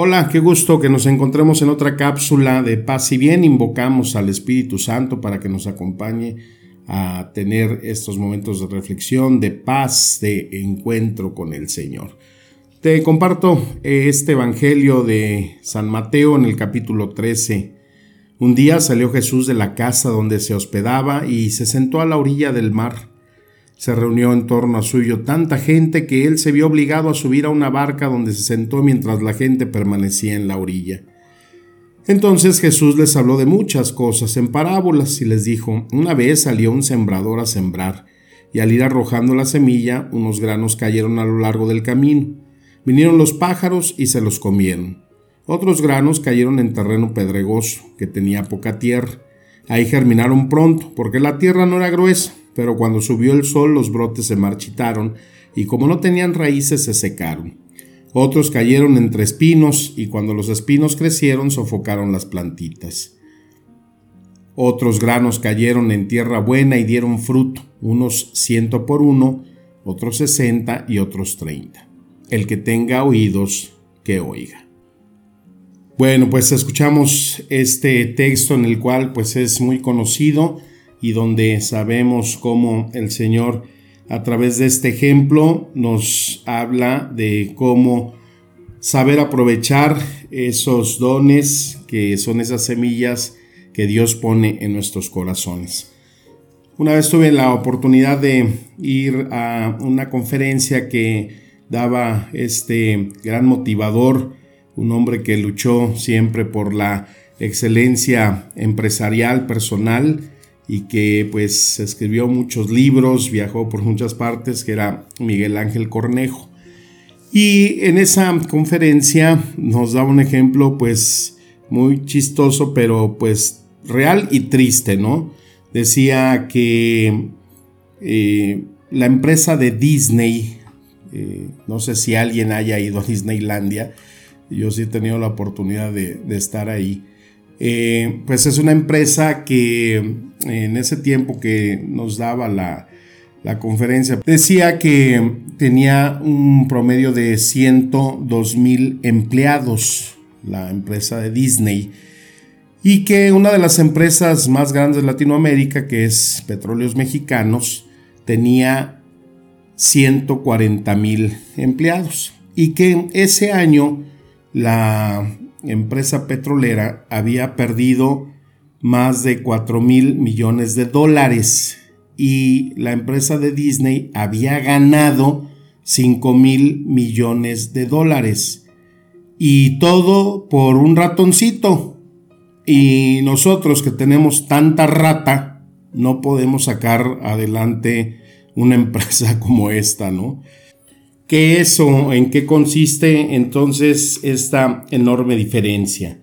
Hola, qué gusto que nos encontremos en otra cápsula de paz y bien. Invocamos al Espíritu Santo para que nos acompañe a tener estos momentos de reflexión, de paz, de encuentro con el Señor. Te comparto este Evangelio de San Mateo en el capítulo 13. Un día salió Jesús de la casa donde se hospedaba y se sentó a la orilla del mar. Se reunió en torno a suyo tanta gente que él se vio obligado a subir a una barca donde se sentó mientras la gente permanecía en la orilla. Entonces Jesús les habló de muchas cosas en parábolas y les dijo, una vez salió un sembrador a sembrar, y al ir arrojando la semilla, unos granos cayeron a lo largo del camino. Vinieron los pájaros y se los comieron. Otros granos cayeron en terreno pedregoso, que tenía poca tierra. Ahí germinaron pronto, porque la tierra no era gruesa pero cuando subió el sol los brotes se marchitaron y como no tenían raíces se secaron. Otros cayeron entre espinos y cuando los espinos crecieron sofocaron las plantitas. Otros granos cayeron en tierra buena y dieron fruto, unos ciento por uno, otros sesenta y otros treinta. El que tenga oídos, que oiga. Bueno, pues escuchamos este texto en el cual pues es muy conocido y donde sabemos cómo el Señor a través de este ejemplo nos habla de cómo saber aprovechar esos dones que son esas semillas que Dios pone en nuestros corazones. Una vez tuve la oportunidad de ir a una conferencia que daba este gran motivador, un hombre que luchó siempre por la excelencia empresarial, personal, y que pues escribió muchos libros, viajó por muchas partes, que era Miguel Ángel Cornejo. Y en esa conferencia nos da un ejemplo pues muy chistoso, pero pues real y triste, ¿no? Decía que eh, la empresa de Disney, eh, no sé si alguien haya ido a Disneylandia, yo sí he tenido la oportunidad de, de estar ahí, eh, pues es una empresa que en ese tiempo que nos daba la, conferencia decía que tenía un promedio de 102 mil empleados, la empresa de Disney, y que una de las empresas más grandes de Latinoamérica, que es Petróleos Mexicanos, tenía 140 mil empleados y que ese año la empresa petrolera había perdido más de 4 mil millones de dólares y la empresa de Disney había ganado 5 mil millones de dólares. Y todo por un ratoncito. Y nosotros que tenemos tanta rata, no podemos sacar adelante una empresa como esta, ¿no? ¿Qué es o en qué consiste entonces esta enorme diferencia?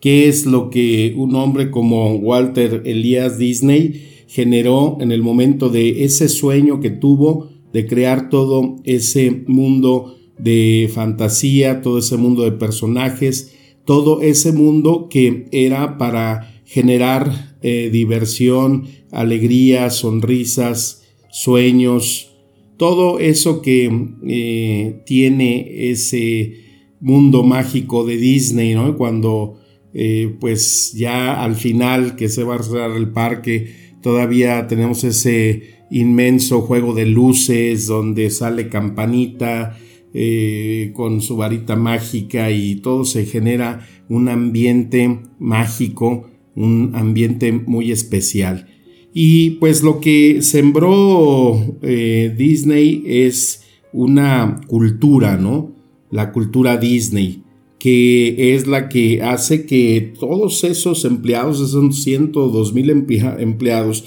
¿Qué es lo que un hombre como Walter Elias Disney generó en el momento de ese sueño que tuvo de crear todo ese mundo de fantasía, todo ese mundo de personajes, todo ese mundo que era para generar eh, diversión, alegría, sonrisas, sueños, todo eso que eh, tiene ese mundo mágico de Disney, ¿no? Cuando eh, pues ya al final que se va a cerrar el parque, todavía tenemos ese inmenso juego de luces donde sale campanita eh, con su varita mágica y todo se genera un ambiente mágico, un ambiente muy especial. Y pues lo que sembró eh, Disney es una cultura, ¿no? La cultura Disney, que es la que hace que todos esos empleados, esos 102 mil empleados,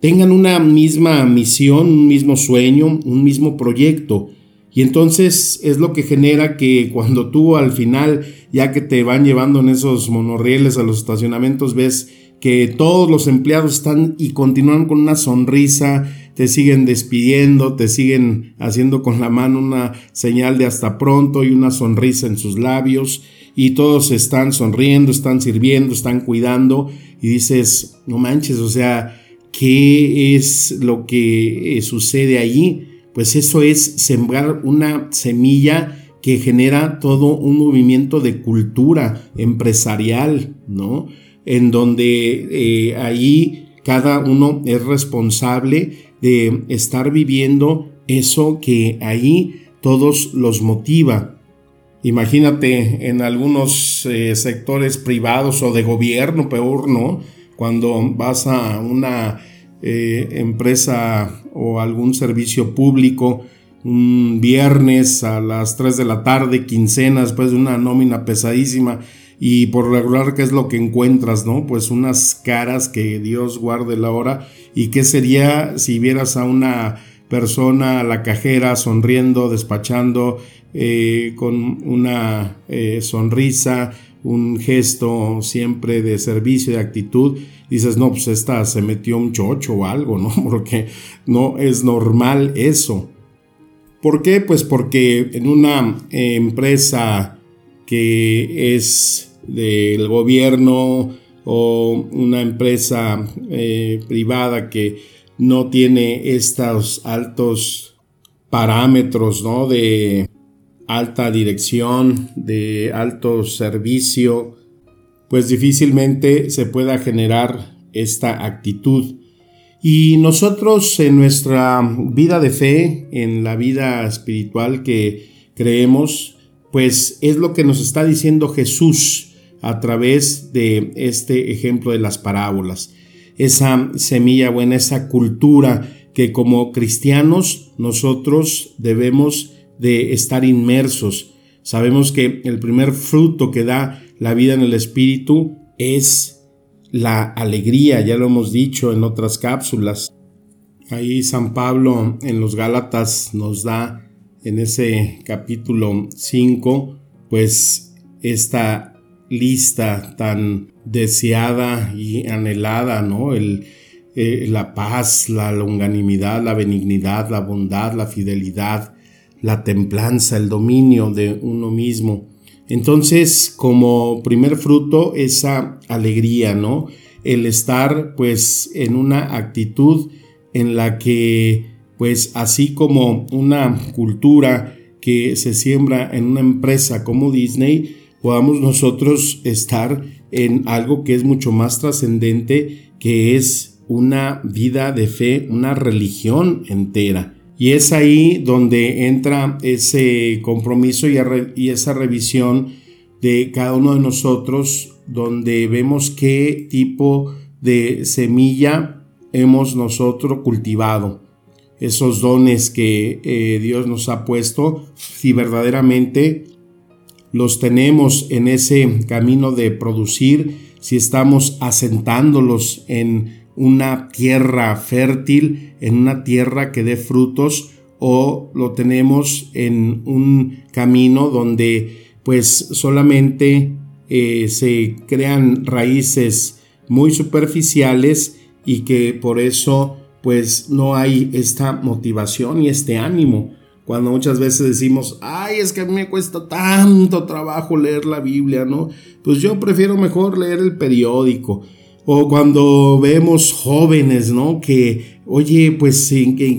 tengan una misma misión, un mismo sueño, un mismo proyecto. Y entonces es lo que genera que cuando tú al final, ya que te van llevando en esos monorrieles a los estacionamientos, ves que todos los empleados están y continúan con una sonrisa, te siguen despidiendo, te siguen haciendo con la mano una señal de hasta pronto y una sonrisa en sus labios y todos están sonriendo, están sirviendo, están cuidando y dices, no manches, o sea, ¿qué es lo que eh, sucede allí? Pues eso es sembrar una semilla que genera todo un movimiento de cultura empresarial, ¿no? En donde eh, ahí cada uno es responsable de estar viviendo eso que ahí todos los motiva. Imagínate en algunos eh, sectores privados o de gobierno, peor, ¿no? Cuando vas a una eh, empresa o algún servicio público un viernes a las 3 de la tarde, quincena, después de una nómina pesadísima, y por regular, ¿qué es lo que encuentras, no? Pues unas caras que Dios guarde la hora, y qué sería si vieras a una persona, a la cajera, sonriendo, despachando, eh, con una eh, sonrisa, un gesto siempre de servicio, de actitud, dices, no, pues esta se metió un chocho o algo, ¿no? Porque no es normal eso. ¿Por qué? Pues porque en una empresa que es del gobierno o una empresa eh, privada que no tiene estos altos parámetros, ¿no? De alta dirección, de alto servicio, pues difícilmente se pueda generar esta actitud. Y nosotros en nuestra vida de fe, en la vida espiritual que creemos, pues es lo que nos está diciendo Jesús a través de este ejemplo de las parábolas. Esa semilla buena, esa cultura que como cristianos nosotros debemos de estar inmersos. Sabemos que el primer fruto que da la vida en el Espíritu es la alegría, ya lo hemos dicho en otras cápsulas. Ahí San Pablo en los Gálatas nos da en ese capítulo 5, pues esta lista tan deseada y anhelada, ¿no? El, eh, la paz, la longanimidad, la benignidad, la bondad, la fidelidad, la templanza, el dominio de uno mismo. Entonces, como primer fruto, esa alegría, ¿no? El estar pues en una actitud en la que pues así como una cultura que se siembra en una empresa como Disney, podamos nosotros estar en algo que es mucho más trascendente, que es una vida de fe, una religión entera. Y es ahí donde entra ese compromiso y, esa revisión de cada uno de nosotros, donde vemos qué tipo de semilla hemos nosotros cultivado. Esos dones que eh, Dios nos ha puesto, si verdaderamente los tenemos en ese camino de producir, si estamos asentándolos en una tierra fértil, en una tierra que dé frutos, o lo tenemos en un camino donde pues solamente eh, se crean raíces muy superficiales y que por eso pues no hay esta motivación y este ánimo. Cuando muchas veces decimos, ay, es que a mí me cuesta tanto trabajo leer la Biblia, ¿no? Pues yo prefiero mejor leer el periódico. O cuando vemos jóvenes, ¿no? Que, oye, pues,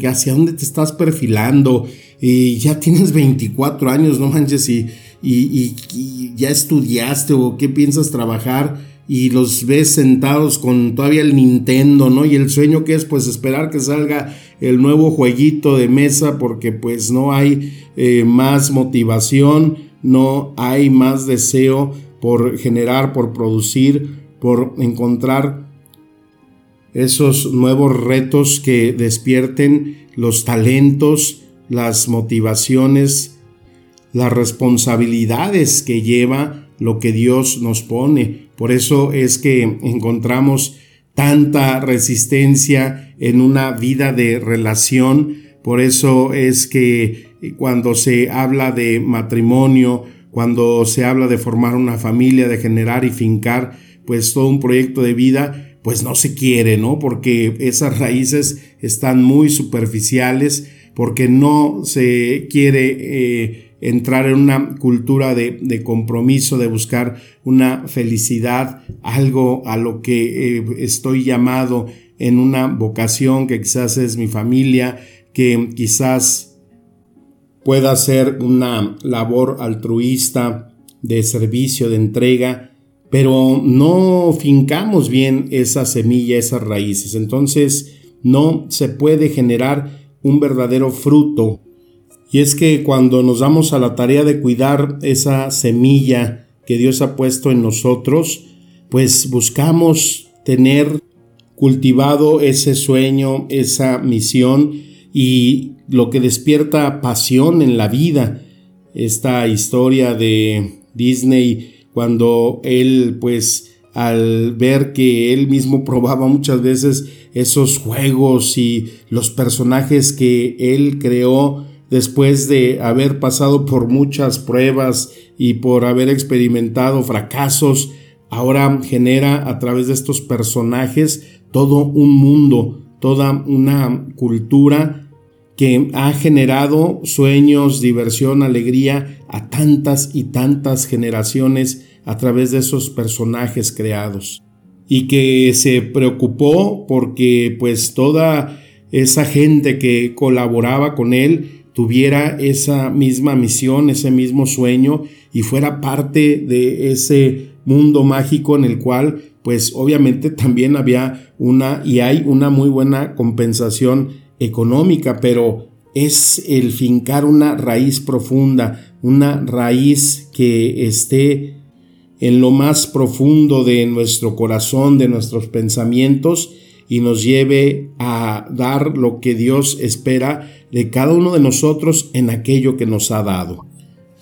¿hacia dónde te estás perfilando? Y ya tienes 24 años, no manches, y, y, ya estudiaste o qué piensas trabajar y los ves sentados con todavía el Nintendo, ¿no? Y el sueño que es pues esperar que salga el nuevo jueguito de mesa porque pues no hay eh, más motivación, no hay más deseo por generar, por producir, por encontrar esos nuevos retos que despierten los talentos, las motivaciones, las responsabilidades que lleva lo que Dios nos pone. Por eso es que encontramos tanta resistencia en una vida de relación. Por eso es que cuando se habla de matrimonio, cuando se habla de formar una familia, de generar y fincar, pues todo un proyecto de vida, pues no se quiere, ¿no? Porque esas raíces están muy superficiales, porque no se quiere eh, entrar en una cultura de, compromiso, de buscar una felicidad, algo a lo que eh, estoy llamado en una vocación que quizás es mi familia, que quizás pueda ser una labor altruista, de servicio, de entrega, pero no fincamos bien esa semilla, esas raíces. Entonces no se puede generar un verdadero fruto. Y es que cuando nos damos a la tarea de cuidar esa semilla que Dios ha puesto en nosotros, pues buscamos tener cultivado ese sueño, esa misión y lo que despierta pasión en la vida. Esta historia de Disney cuando él pues al ver que él mismo probaba muchas veces esos juegos y los personajes que él creó después de haber pasado por muchas pruebas y por haber experimentado fracasos, ahora genera a través de estos personajes todo un mundo, toda una cultura que ha generado sueños, diversión, alegría a tantas y tantas generaciones a través de esos personajes creados. Y que se preocupó porque pues toda esa gente que colaboraba con él tuviera esa misma misión, ese mismo sueño y fuera parte de ese mundo mágico en el cual pues obviamente también había una y hay una muy buena compensación económica, pero es el fincar una raíz profunda, una raíz que esté en lo más profundo de nuestro corazón, de nuestros pensamientos y nos lleve a dar lo que Dios espera de cada uno de nosotros en aquello que nos ha dado.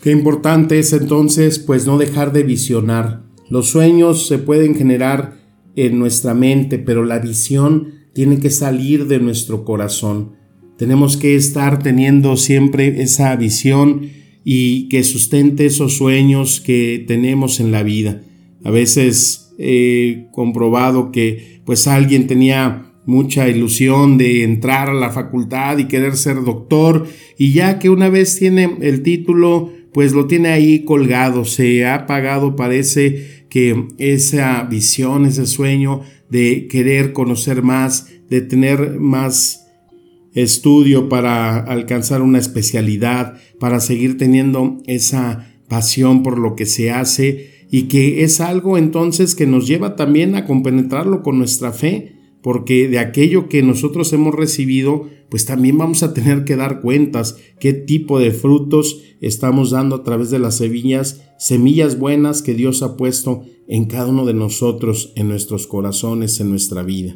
Qué importante es entonces pues no dejar de visionar. Los sueños se pueden generar en nuestra mente, pero la visión tiene que salir de nuestro corazón. Tenemos que estar teniendo siempre esa visión y que sustente esos sueños que tenemos en la vida. A veces he comprobado que pues alguien tenía mucha ilusión de entrar a la facultad y querer ser doctor y ya que una vez tiene el título pues lo tiene ahí colgado, se ha apagado parece que esa visión, ese sueño de querer conocer más, de tener más estudio para alcanzar una especialidad, para seguir teniendo esa pasión por lo que se hace y que es algo entonces que nos lleva también a compenetrarlo con nuestra fe, porque de aquello que nosotros hemos recibido, pues también vamos a tener que dar cuentas qué tipo de frutos estamos dando a través de las semillas, semillas buenas que Dios ha puesto en cada uno de nosotros, en nuestros corazones, en nuestra vida.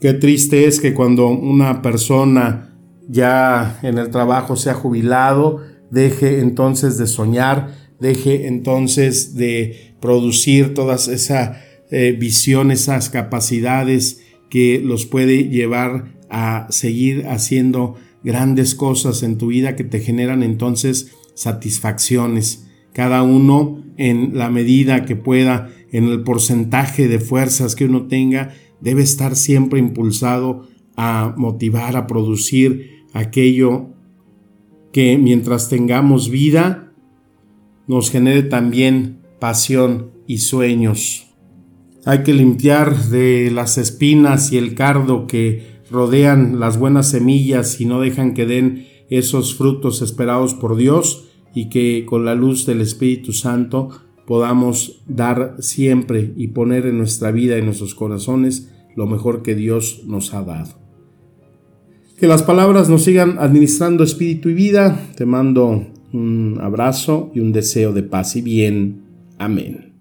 Qué triste es que cuando una persona ya en el trabajo se ha jubilado, deje entonces de soñar, deje entonces de producir todas esa eh, visión, esas capacidades que los puede llevar a seguir haciendo grandes cosas en tu vida que te generan entonces satisfacciones. Cada uno en la medida que pueda, en el porcentaje de fuerzas que uno tenga, debe estar siempre impulsado a motivar, a producir aquello que mientras tengamos vida nos genere también pasión y sueños. Hay que limpiar de las espinas y el cardo que rodean las buenas semillas y no dejan que den esos frutos esperados por Dios y que con la luz del Espíritu Santo podamos dar siempre y poner en nuestra vida y nuestros corazones lo mejor que Dios nos ha dado. Que las palabras nos sigan administrando espíritu y vida. Te mando un abrazo y un deseo de paz y bien. Amém.